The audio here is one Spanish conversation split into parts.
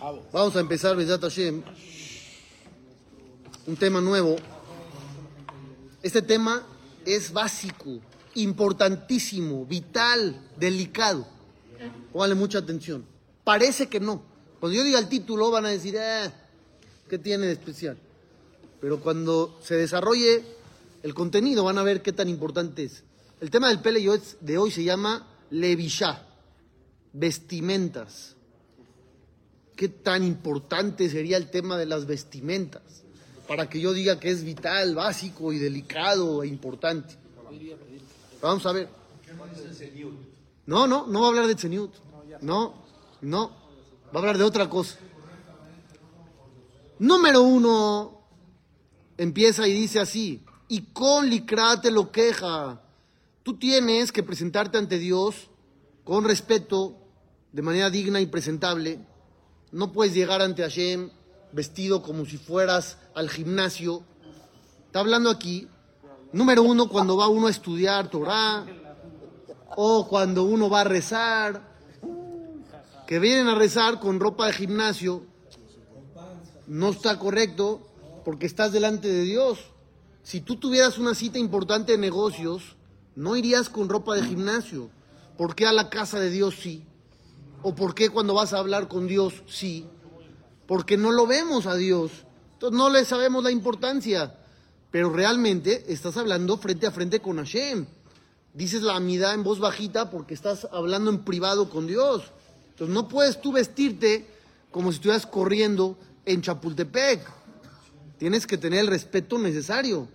Vamos a empezar, Besat Hashem, un tema nuevo. Este tema es básico, importantísimo, vital, delicado. Póngale mucha atención. Parece que no. Cuando yo diga el título van a decir, eh, ¿qué tiene de especial? Pero cuando se desarrolle el contenido van a ver qué tan importante es. El tema del Pele de hoy se llama Levishá, vestimentas. ¿Qué tan importante sería el tema de las vestimentas? Para que yo diga que es vital, básico y delicado e importante. Vamos a ver. No, no, no va a hablar de Tzeniut. No, no. Va a hablar de otra cosa. Número uno, empieza y dice así, y con licrate lo queja. Tú tienes que presentarte ante Dios con respeto, de manera digna y presentable. No puedes llegar ante Hashem vestido como si fueras al gimnasio. Está hablando aquí, número uno, cuando va uno a estudiar Torah, o cuando uno va a rezar, que vienen a rezar con ropa de gimnasio, no está correcto porque estás delante de Dios. Si tú tuvieras una cita importante de negocios, no irías con ropa de gimnasio. ¿Por qué a la casa de Dios sí? ¿O por qué cuando vas a hablar con Dios sí? Porque no lo vemos a Dios. Entonces no le sabemos la importancia. Pero realmente estás hablando frente a frente con Hashem. Dices la amidad en voz bajita porque estás hablando en privado con Dios. Entonces no puedes tú vestirte como si estuvieras corriendo en Chapultepec. Tienes que tener el respeto necesario.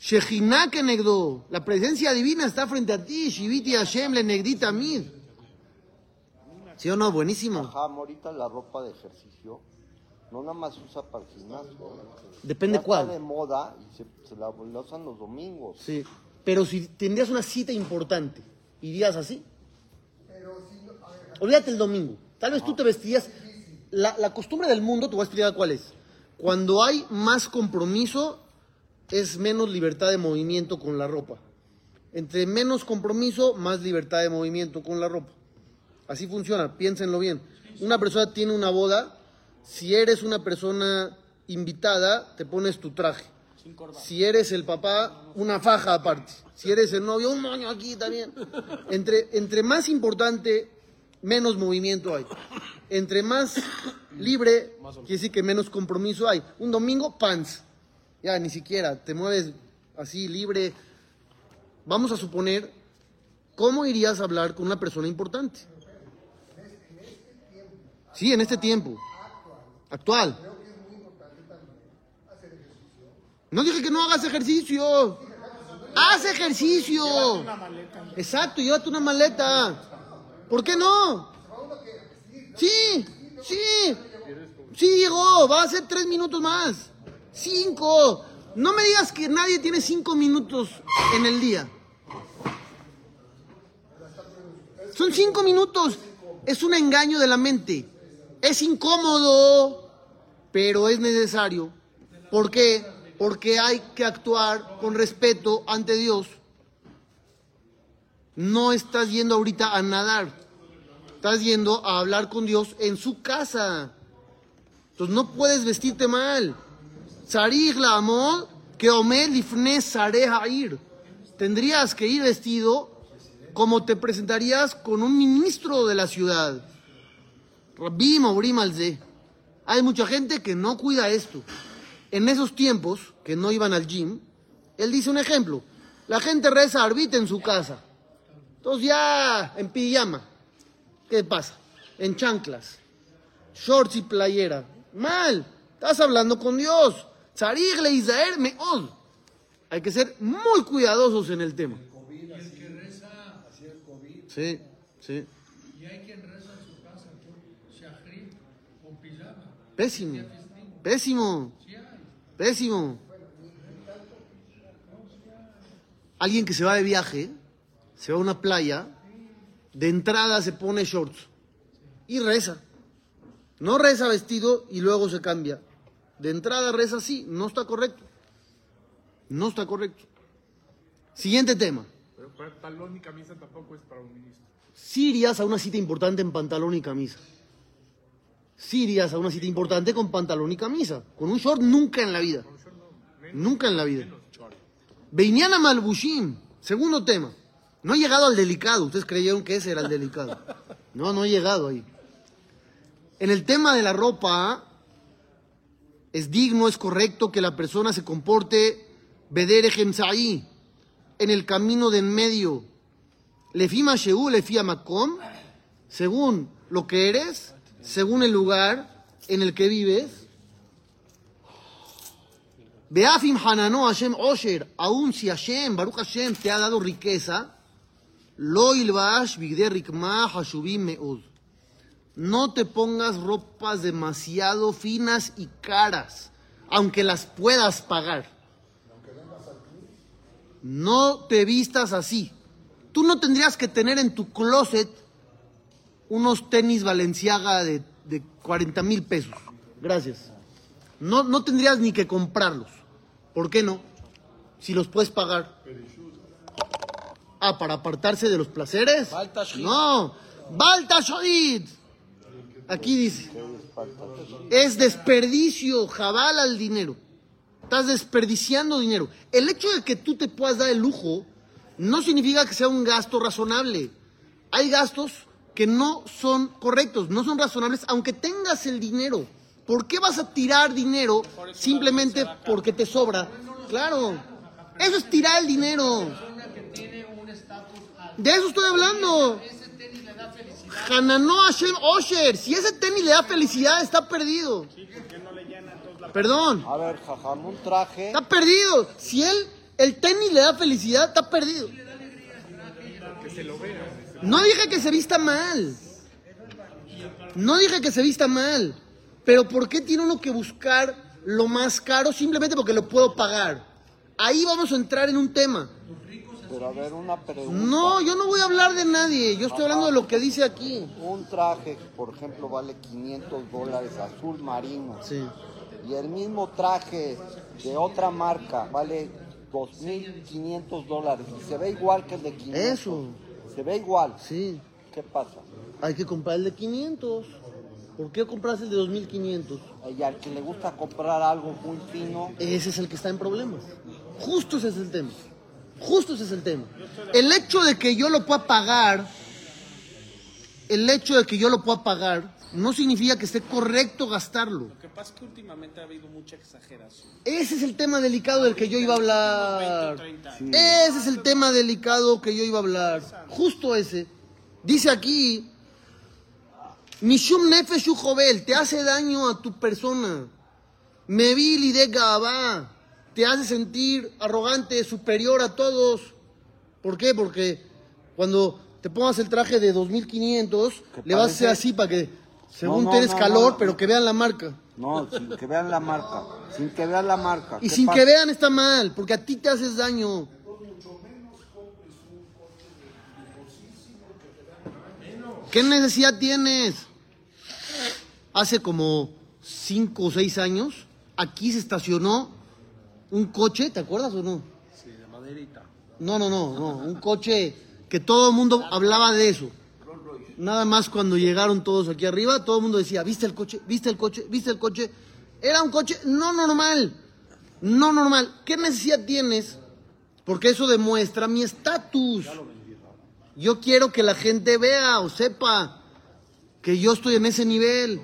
Shejina negdo, la presencia divina está frente a ti. Shiviti Hashem le negrita mid. ¿Sí o no? Buenísimo. Ajá, ahorita la ropa de ejercicio no nada más usa para el gimnasio. Depende Ya cuál. Está de moda y se, se la, la usan los domingos. Sí. Pero si tendrías una cita importante, ¿irías así? Olvídate el domingo. Tal vez tú te vestirías. La, la costumbre del mundo, te voy a explicar cuál es. Cuando hay más compromiso, es menos libertad de movimiento con la ropa. Entre menos compromiso, más libertad de movimiento con la ropa. Así funciona, piénsenlo bien. Una persona tiene una boda, si eres una persona invitada, te pones tu traje. Si eres el papá, una faja aparte. Si eres el novio, un moño aquí también. Entre, entre más importante, menos movimiento hay. Entre más libre, quiere decir que menos compromiso hay. Un domingo, pants. Ya, ni siquiera, te mueves así, libre. Vamos a suponer, ¿cómo irías a hablar con una persona importante? Sí, en este tiempo. Actual. No dije que no hagas ejercicio. Haz ejercicio. Exacto, llévate una maleta. ¿Por qué no? Sí, sí. Sí, llegó. Va a ser tres minutos más. Cinco. No me digas que nadie tiene cinco minutos en el día. Son cinco minutos. Es un engaño de la mente. Es incómodo, pero es necesario. ¿Por qué? Porque hay que actuar con respeto ante Dios. No estás yendo ahorita a nadar. Estás yendo a hablar con Dios en su casa. Entonces no puedes vestirte mal. Sarij la amor que sareja ir. Tendrías que ir vestido como te presentarías con un ministro de la ciudad. Hay mucha gente que no cuida esto. En esos tiempos, que no iban al gym, él dice un ejemplo. La gente reza arbit en su casa. Entonces ya en pijama. ¿Qué pasa? En chanclas, shorts y playera. Mal. Estás hablando con Dios. Tzarich le Israel meod. Hay que ser muy cuidadosos en el tema. Sí, sí. Y hay quien reza en su casa con shahrit o pijama. Pésimo. Pésimo. Pésimo. Alguien que se va de viaje, se va a una playa, de entrada se pone shorts y reza. No reza vestido y luego se cambia. De entrada reza así, no está correcto. No está correcto. Siguiente tema. Pero pantalón y camisa tampoco es para un ministro. Si irías a una cita importante en pantalón y camisa. Sí irías a una cita importante con pantalón y camisa. Con un short nunca en la vida. Nunca en la vida. Beiniana Malbushim, segundo tema. No he llegado al delicado. Ustedes creyeron que ese era el delicado. No, no he llegado ahí. En el tema de la ropa, es digno, es correcto que la persona se comporte bedere gemsaí, en el camino de en medio. Lefima Sheu, lefia Makom, según lo que eres, según el lugar en el que vives. Beafim Hanano Hashem Osher, aun si Hashem, Baruch Hashem, te ha dado riqueza, lo bigde rikma hashubim meud. No te pongas ropas demasiado finas y caras, aunque las puedas pagar. No te vistas así. Tú no tendrías que tener en tu closet unos tenis Valenciaga de, de 40 mil pesos. Gracias. No, no tendrías ni que comprarlos. ¿Por qué no? Si los puedes pagar. Ah, para apartarse de los placeres. No. Balta Shodid. Aquí dice. Es desperdicio, jabal al dinero. Estás desperdiciando dinero. El hecho de que tú te puedas dar el lujo no significa que sea un gasto razonable. Hay gastos que no son correctos, no son razonables, aunque tengas el dinero. ¿Por qué vas a tirar dinero simplemente porque te sobra? Claro, eso es tirar el dinero. que. De eso estoy hablando. Hanano Hashem Osher. Si ese tenis le da felicidad, está perdido. Perdón, A ver, jajam, un traje. está perdido. Si él, el tenis le da felicidad, está perdido. No dije que se vista mal. No dije que se vista mal. Pero ¿por qué tiene uno que buscar lo más caro simplemente porque lo puedo pagar? Ahí vamos a entrar en un tema. Pero a ver, una pregunta. No, yo no voy a hablar de nadie. Yo estoy hablando de lo que dice aquí. Un traje, por ejemplo, vale 500 dólares azul marino. Sí. Y el mismo traje de otra marca vale 2.500 dólares. Y se ve igual que el de 500. Eso. Se ve igual. Sí. ¿Qué pasa? Hay que comprar el de 500. ¿Por qué compras el de 2500? Y al que le gusta comprar algo muy fino, Ese es el que está en problemas. Justo ese es el tema. Justo ese es el tema. El hecho de que yo lo pueda pagar, el hecho de que yo lo pueda pagar, no significa que esté correcto gastarlo. Lo que pasa es que últimamente ha habido mucha exageración. Ese es el tema delicado del que yo iba a hablar. 20 o 30 años. Ese es el tema delicado que yo iba a hablar. Justo ese. Dice aquí, Mishum nefesh u jovel, te hace daño a tu persona. Mevil de gabá, te hace sentir arrogante, superior a todos. ¿Por qué? Porque cuando te pongas el traje de 2500, Que le vas a hacer así para que, según no, tienes no, calor, no. pero que vean la marca. no, sin que vean la marca. Sin que vean la marca. Y ¿Qué sin pasa? que vean está mal, porque a ti te haces daño. ¿Qué necesidad tienes? Hace como cinco o seis años, aquí se estacionó un coche, ¿te acuerdas o no? Sí, de maderita. No, no, no, no, un coche que todo el mundo hablaba de eso. Nada más cuando llegaron todos aquí arriba, todo el mundo decía, ¿viste el coche? ¿Viste el coche? ¿Viste el coche? Era un coche no normal, no normal. ¿Qué necesidad tienes? Porque eso demuestra mi estatus. Yo quiero que la gente vea o sepa que yo estoy en ese nivel.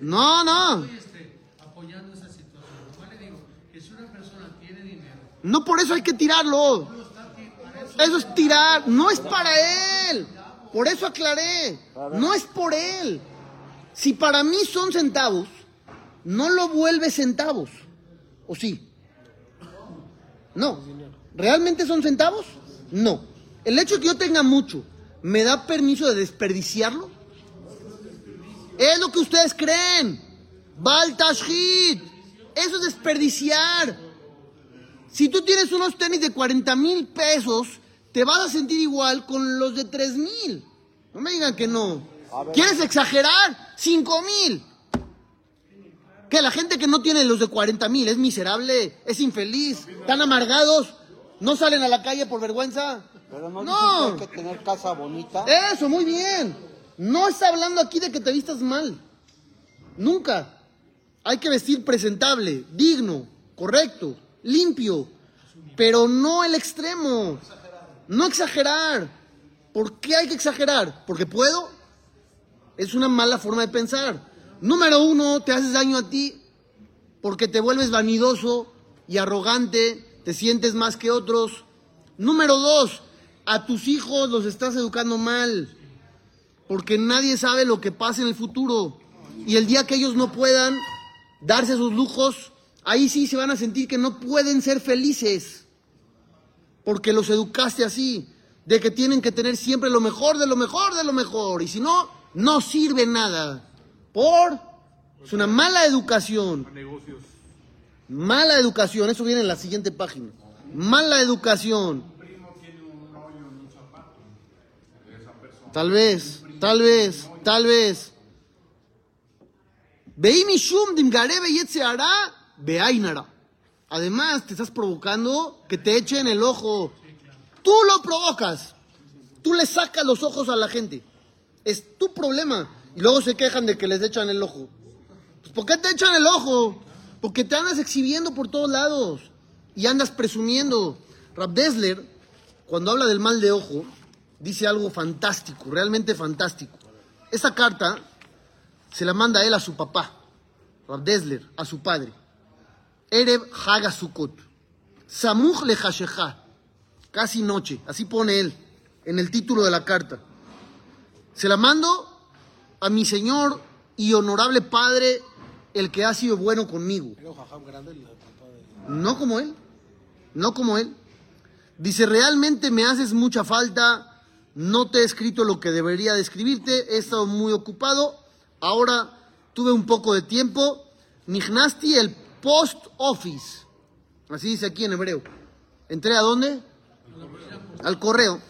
No, no. No por eso hay que tirarlo. Eso es tirar, no es para él. Por eso aclaré, no es por él. Si para mí son centavos, no lo vuelve centavos. ¿O sí? No. ¿Realmente son centavos? No. El hecho de que yo tenga mucho, ¿me da permiso de desperdiciarlo? Es lo que ustedes creen. Baltashit. Eso es desperdiciar. Si tú tienes unos tenis de 40 mil pesos, te vas a sentir igual con los de 3 mil. No me digan que no. ¿Quieres exagerar? 5 mil. Que la gente que no tiene los de 40 mil es miserable, es infeliz, están amargados, no salen a la calle por vergüenza. Pero no, No. dicen que hay que tener casa bonita. Eso, muy bien. No está hablando aquí de que te vistas mal. Nunca. Hay que vestir presentable, digno, correcto, limpio, pero no el extremo. No exagerar. ¿Por qué hay que exagerar? ¿Porque puedo? Es una mala forma de pensar. Número uno, te haces daño a ti porque te vuelves vanidoso y arrogante, te sientes más que otros. Número dos, a tus hijos los estás educando mal porque nadie sabe lo que pasa en el futuro. Y el día que ellos no puedan darse sus lujos, ahí sí se van a sentir que no pueden ser felices, porque los educaste así, de que tienen que tener siempre lo mejor de lo mejor de lo mejor, y si no, no sirve nada. Por es una mala educación. Mala educación, eso viene en la siguiente página. Mala educación. Tal vez, tal vez, tal vez. Veimishum dimgarebe yetzeara beainara. Además, te estás provocando que te echen el ojo. Tú lo provocas. Tú le sacas los ojos a la gente. Es tu problema. Y luego se quejan de que les echan el ojo. Pues, ¿Por qué te echan el ojo? Porque te andas exhibiendo por todos lados. Y andas presumiendo. Rab Desler, cuando habla del mal de ojo, dice algo fantástico, realmente fantástico. Esta carta se la manda él a su papá, Rab Desler, a su padre. Ereb Haga Sukkot. Samuch le. Casi noche, así pone él en el título de la carta. Se la mando a mi señor y honorable padre, el que ha sido bueno conmigo. No como él, no como él. Dice, realmente me haces mucha falta, no te he escrito lo que debería de escribirte, he estado muy ocupado, ahora tuve un poco de tiempo, Nignasti el post office, así dice aquí en hebreo. ¿Entré a dónde? Al correo.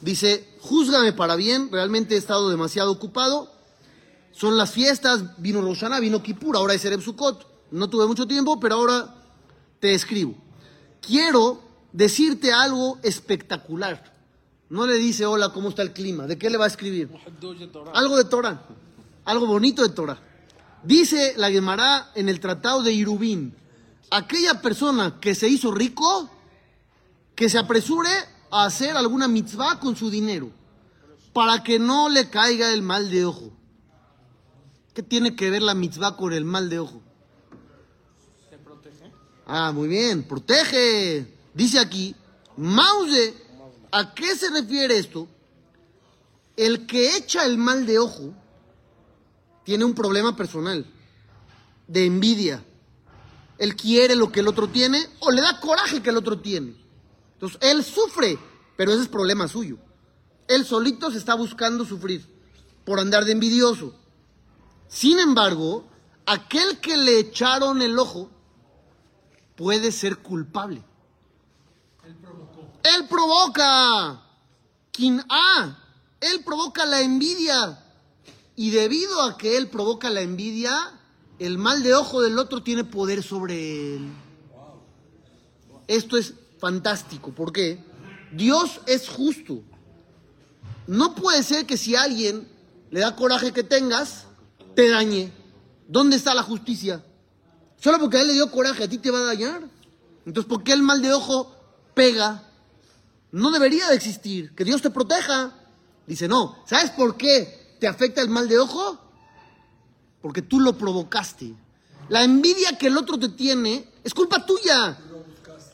Dice, júzgame para bien, realmente he estado demasiado ocupado, son las fiestas, vino Roshana, vino Kippur, ahora es Ereb Sukkot, no tuve mucho tiempo, pero ahora te escribo. Quiero decirte algo espectacular. No le dice, hola, ¿cómo está el clima? ¿De qué le va a escribir? Algo de Torah. Algo bonito de Torah. Dice la Gemara en el tratado de Irubín, aquella persona que se hizo rico, que se apresure a hacer alguna mitzvah con su dinero, para que no le caiga el mal de ojo. ¿Qué tiene que ver la mitzvah con el mal de ojo? Ah, muy bien, protege. Dice aquí, Mause, ¿a qué se refiere esto? El que echa el mal de ojo tiene un problema personal, de envidia. Él quiere lo que el otro tiene o le da coraje que el otro tiene. Entonces, él sufre, pero ese es problema suyo. Él solito se está buscando sufrir por andar de envidioso. Sin embargo, aquel que le echaron el ojo puede ser culpable. Él provoca. Quien A. Él provoca la envidia. Y debido a que él provoca la envidia, el mal de ojo del otro tiene poder sobre él. Esto es fantástico. ¿Por qué? Dios es justo. No puede ser que si alguien le da coraje que tengas, te dañe. ¿Dónde está la justicia? Solo porque a él le dio coraje, a ti te va a dañar. Entonces, ¿por qué el mal de ojo pega? No debería de existir. Que Dios te proteja. Dice, no. ¿Sabes por qué te afecta el mal de ojo? Porque tú lo provocaste. La envidia que el otro te tiene es culpa tuya.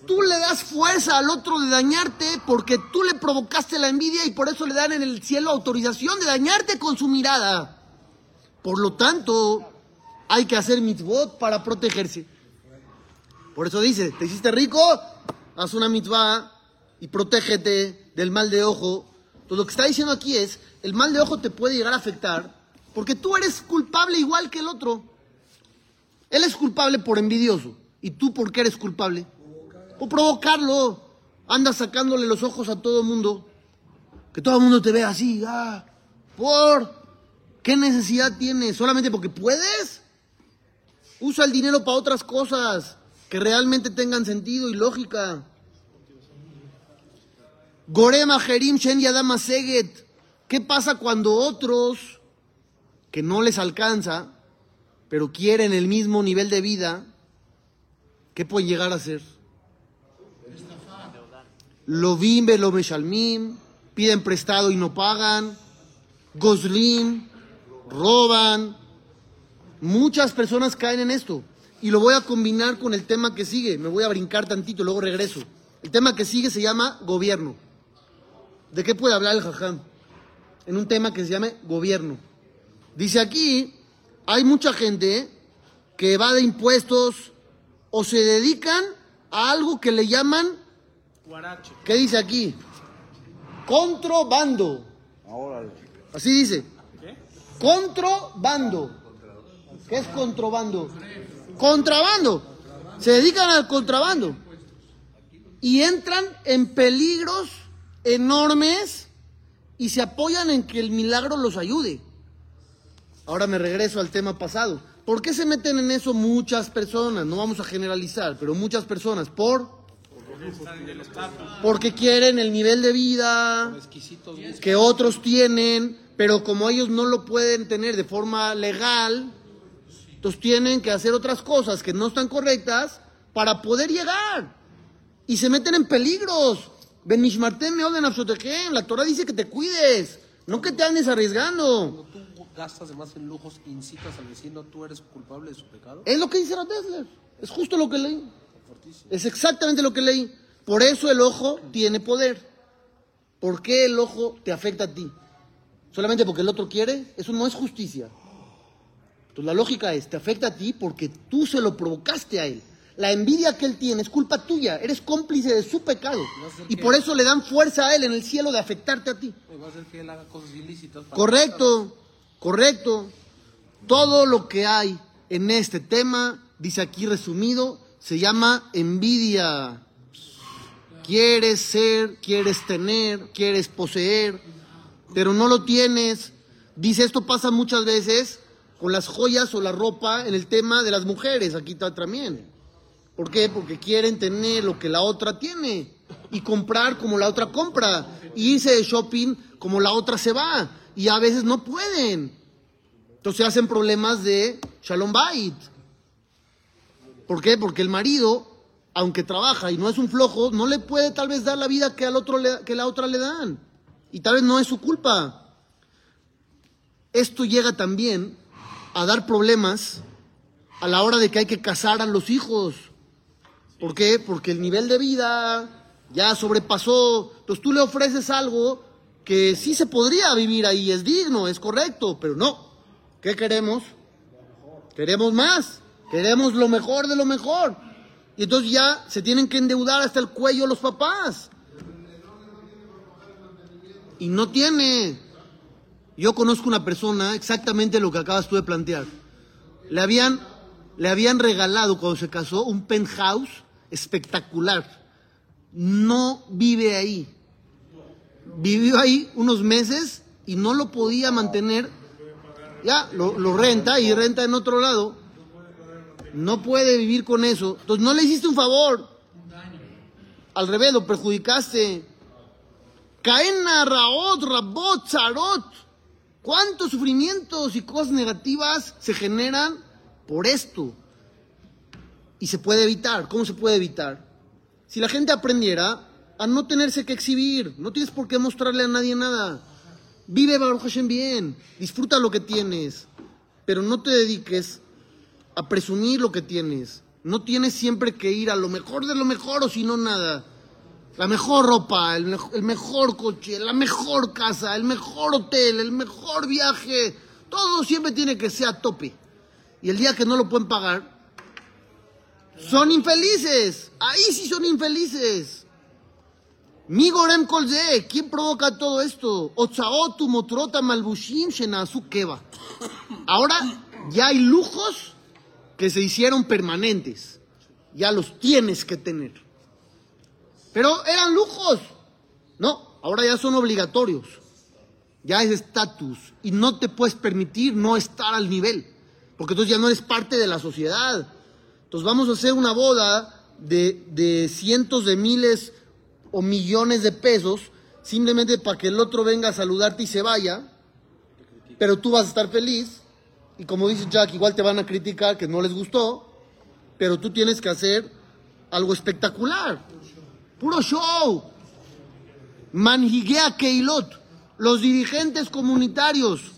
Tú le das fuerza al otro de dañarte porque tú le provocaste la envidia y por eso le dan en el cielo autorización de dañarte con su mirada. Por lo tanto, hay que hacer mitzvot para protegerse. Por eso dice, te hiciste rico, haz una mitzvah y protégete del mal de ojo. Entonces lo que está diciendo aquí es, el mal de ojo te puede llegar a afectar porque tú eres culpable igual que el otro. Él es culpable por envidioso. ¿Y tú por qué eres culpable? Por provocarlo. Andas sacándole los ojos a todo mundo. Que todo el mundo te vea así. Ah, por... ¿Qué necesidad tienes? ¿Solamente porque puedes? Usa el dinero para otras cosas que realmente tengan sentido y lógica. Gorema Jerim Shen Yadama Seget. ¿Qué pasa cuando otros que no les alcanza, pero quieren el mismo nivel de vida, ¿qué pueden llegar a hacer? Lovim lo meshalmim, piden prestado y no pagan, goslim, roban. Muchas personas caen en esto. Y lo voy a combinar con el tema que sigue. Me voy a brincar tantito, luego regreso. El tema que sigue se llama gobierno. ¿De qué puede hablar el jajam? En un tema que se llama gobierno. Dice aquí, hay mucha gente que va de impuestos o se dedican a algo que le llaman. ¿qué dice aquí? Contrabando. Así dice. ¿Qué? Contrabando. ¿Qué es contrabando? Contrabando. Se dedican al contrabando. Y entran en peligros enormes y se apoyan en que el milagro los ayude. Ahora me regreso al tema pasado. ¿Por qué se meten en eso muchas personas? No vamos a generalizar, pero muchas personas. ¿Por? Porque quieren el nivel de vida que otros tienen, pero como ellos no lo pueden tener de forma legal, entonces tienen que hacer otras cosas que no están correctas para poder llegar. Y se meten en peligros. La Torah dice que te cuides, no que te andes arriesgando. Cuando tú gastas de más en lujos, incitas al vecino, tú eres culpable de su pecado. Es lo que dice la Tesla. Es justo lo que leí. Es exactamente lo que leí. Por eso el ojo tiene poder. ¿Por qué el ojo te afecta a ti? ¿Solamente porque el otro quiere? Eso no es justicia. Entonces la lógica es, te afecta a ti porque tú se lo provocaste a él. La envidia que él tiene es culpa tuya, eres cómplice de su pecado. Y por eso le dan fuerza a él en el cielo de afectarte a ti. Va a hacer que él haga cosas ilícitas. para- Correcto, correcto. Todo lo que hay en este tema, dice aquí resumido, se llama envidia. Quieres ser, quieres tener, quieres poseer, pero no lo tienes. Dice, esto pasa muchas veces con las joyas o la ropa en el tema de las mujeres, aquí está también. ¿Por qué? Porque quieren tener lo que la otra tiene y comprar como la otra compra y irse de shopping como la otra se va y a veces no pueden. Entonces hacen problemas de Shalom Bait. ¿Por qué? Porque el marido, aunque trabaja y no es un flojo, no le puede tal vez dar la vida que al otro le- que la otra le dan. Y tal vez no es su culpa. Esto llega también a dar problemas a la hora de que hay que casar a los hijos. ¿Por qué? Porque el nivel de vida ya sobrepasó. Entonces tú le ofreces algo que sí se podría vivir ahí, es digno, es correcto, pero no. ¿Qué queremos? Queremos más. Queremos lo mejor de lo mejor. Y entonces ya se tienen que endeudar hasta el cuello los papás. Y no tiene. Yo conozco una persona exactamente lo que acabas tú de plantear. Le habían, le habían regalado cuando se casó un penthouse espectacular. No vive ahí. Vivió ahí unos meses y no lo podía mantener. Ya, lo, renta y renta en otro lado. No puede vivir con eso. Entonces no le hiciste un favor. Al revés, lo perjudicaste. Caena, Raot, Rabot, Zarot. ¿Cuántos sufrimientos y cosas negativas se generan por esto? Y se puede evitar. ¿Cómo se puede evitar? Si la gente aprendiera a no tenerse que exhibir, no tienes por qué mostrarle a nadie nada. Vive Baruch Hashem bien, disfruta lo que tienes, pero no te dediques a presumir lo que tienes. No tienes siempre que ir a lo mejor de lo mejor o si no nada. La mejor ropa, el, el mejor coche, la mejor casa, el mejor hotel, el mejor viaje. Todo siempre tiene que ser a tope. Y el día que no lo pueden pagar, son infelices. Ahí sí son infelices. Mi gorem kolze, ¿quién provoca todo esto? Otsaotu motrota malbushim shenasu keva. Ahora ya hay lujos que se hicieron permanentes. Ya los tienes que tener. Pero eran lujos. No, ahora ya son obligatorios. Ya es estatus. Y no te puedes permitir no estar al nivel. Porque entonces ya no eres parte de la sociedad. Entonces vamos a hacer una boda de, de cientos de miles o millones de pesos. simplemente para que el otro venga a saludarte y se vaya, pero tú vas a estar feliz. Y como dice Jack, igual te van a criticar que no les gustó, pero tú tienes que hacer algo espectacular. Puro show. Manhiguea Keilot, los dirigentes comunitarios.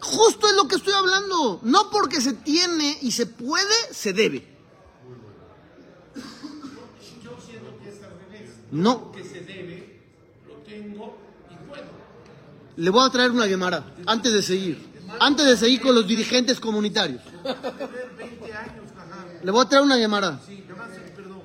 Justo es lo que estoy hablando. No porque se tiene y se puede, se debe. No. que se debe, lo tengo y puedo. Le voy a traer una Gemara antes de seguir. Antes de seguir con los dirigentes comunitarios. 20 años, ajá. Le voy a traer una Gemara. Sí, perdón.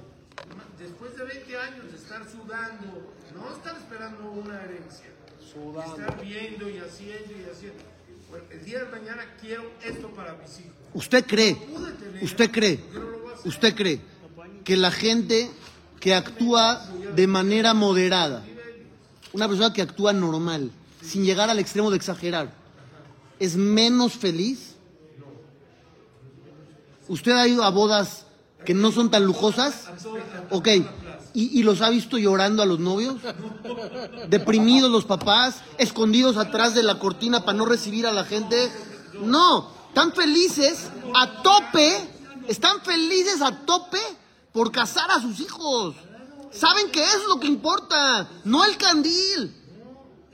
Después de 20 años de estar sudando, no estar esperando una herencia. Estar viendo y haciendo y haciendo. Bueno, el día de mañana quiero esto para mis hijos. ¿Usted cree? Tener. ¿Usted cree? No. ¿Usted cree que la gente que actúa de manera moderada, una persona que actúa normal, sin llegar al extremo de exagerar, es menos feliz? ¿Usted ha ido a bodas que no son tan lujosas? Ok. ¿Y, y los ha visto llorando a los novios? ¿Deprimidos los papás? ¿Escondidos atrás de la cortina para no recibir a la gente? No. Están felices a tope. Están felices a tope por casar a sus hijos. Saben que eso es lo que importa. No el candil.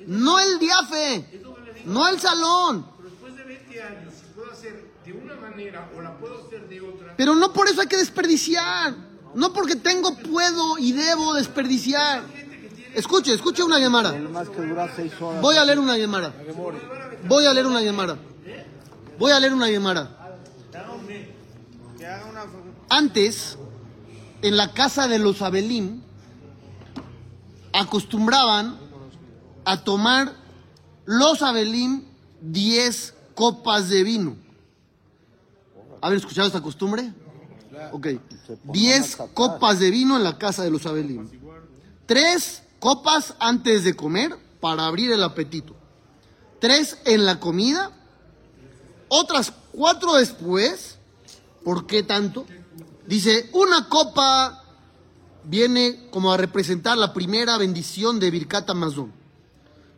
No el diafe. No el salón. Pero después de 20 años, si puedo hacer de una manera o la puedo hacer de otra, Pero no por eso hay que desperdiciar. No porque tengo, puedo y debo desperdiciar. Escuche, escuche una horas. Voy a leer una llamada. Voy a leer una llamada. Voy a leer una llamada. Antes, en la casa de los Abelim, acostumbraban a tomar los Abelim 10 copas de vino. ¿Haber escuchado esta costumbre? Ok. 10 copas de vino en la casa de los Abelim. Tres copas antes de comer para abrir el apetito. Tres en la comida. Otras cuatro después. ¿Por qué tanto? Dice, una copa viene como a representar la primera bendición de Birkat Amazon.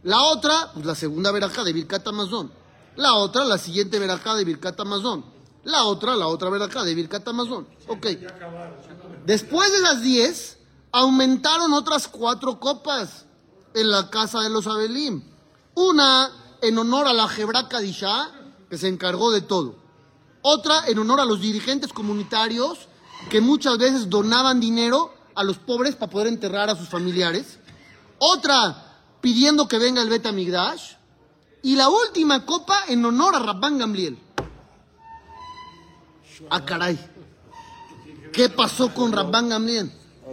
La otra, pues la segunda verajá de Birkat Amazon. La otra, la siguiente verajá de Birkat Amazon. La otra, la otra verajá de Birkat Amazon. Ok. Después de las 10, aumentaron otras cuatro copas en la casa de los Abelim. Una en honor a la Jebra Kadishá, que se encargó de todo. Otra en honor a los dirigentes comunitarios, que muchas veces donaban dinero a los pobres para poder enterrar a sus familiares. Otra pidiendo que venga el Beta Migdash. Y la última copa en honor a Rabban Gamliel. Ah, caray. ¿Qué pasó con Rabban Gamliel?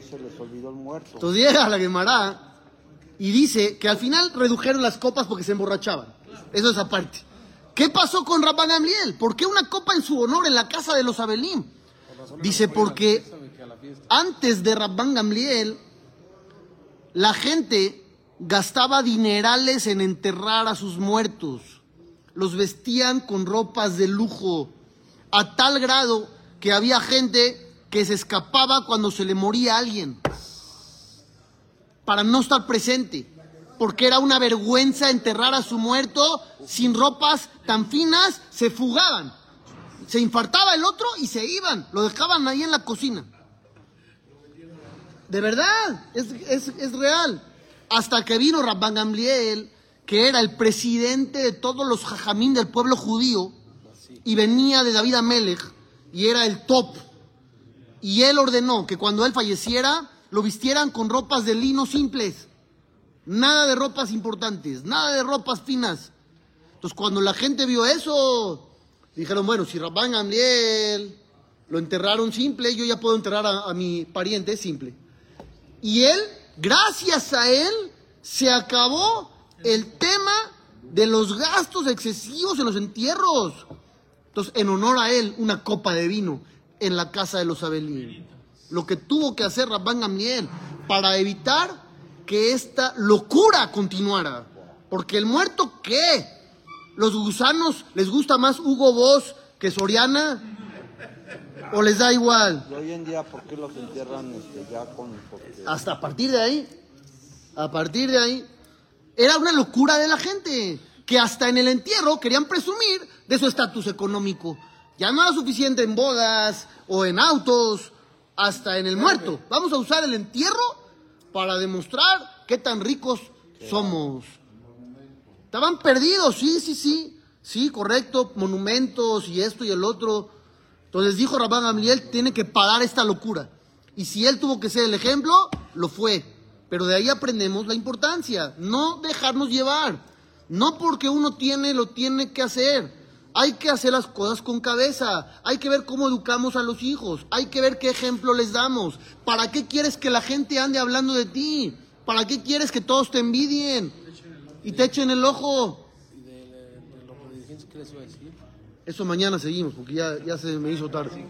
Se les olvidó el muerto. Entonces llega la Gemara y dice que al final redujeron las copas porque se emborrachaban. Eso es aparte. ¿Qué pasó con Rabban Gamliel? ¿Por qué una copa en su honor en la casa de los Abelim? Dice porque antes de Rabban Gamliel la gente gastaba dinerales en enterrar a sus muertos. Los vestían con ropas de lujo, a tal grado que había gente que se escapaba cuando se le moría alguien para no estar presente, porque era una vergüenza enterrar a su muerto sin ropas tan finas, se fugaban. Se infartaba el otro y se iban, lo dejaban ahí en la cocina. De verdad, es, es- es real. Hasta que vino Rabban Gamliel, que era el presidente de todos los jajamín del pueblo judío, y venía de David Amelech, y era el top. Y él ordenó que cuando él falleciera, lo vistieran con ropas de lino simples. Nada de ropas importantes, nada de ropas finas. Entonces, cuando la gente vio eso, dijeron, bueno, si Rabban Gamliel lo enterraron simple, yo ya puedo enterrar a, a mi pariente simple. Y él, gracias a él, se acabó el tema de los gastos excesivos en los entierros. Entonces, en honor a él, una copa de vino en la casa de los Abelín. Lo que tuvo que hacer Rabban Gamliel para evitar que esta locura continuara. Porque el muerto, ¿qué? ¿Los gusanos les gusta más Hugo Boss que Soriana? ¿O les da igual? Y hoy en día, ¿por qué los entierran este, ya con... porque- Hasta a partir de ahí, a partir de ahí, era una locura de la gente, que hasta en el entierro querían presumir de su estatus económico. Ya no era suficiente en bodas o en autos, hasta en el muerto. Vamos a usar el entierro para demostrar qué tan ricos somos. Estaban perdidos, sí, sí, sí, sí, correcto, monumentos y esto y el otro. Entonces dijo Rabán Gamliel, tiene que parar esta locura. Y si él tuvo que ser el ejemplo, lo fue. Pero de ahí aprendemos la importancia, no dejarnos llevar. No porque uno tiene, lo tiene que hacer. Hay que hacer las cosas con cabeza. Hay que ver cómo educamos a los hijos. Hay que ver qué ejemplo les damos. ¿Para qué quieres que la gente ande hablando de ti? ¿Para qué quieres que todos te envidien? Y te echen el ojo. Eso mañana seguimos, porque ya, ya se me hizo tarde.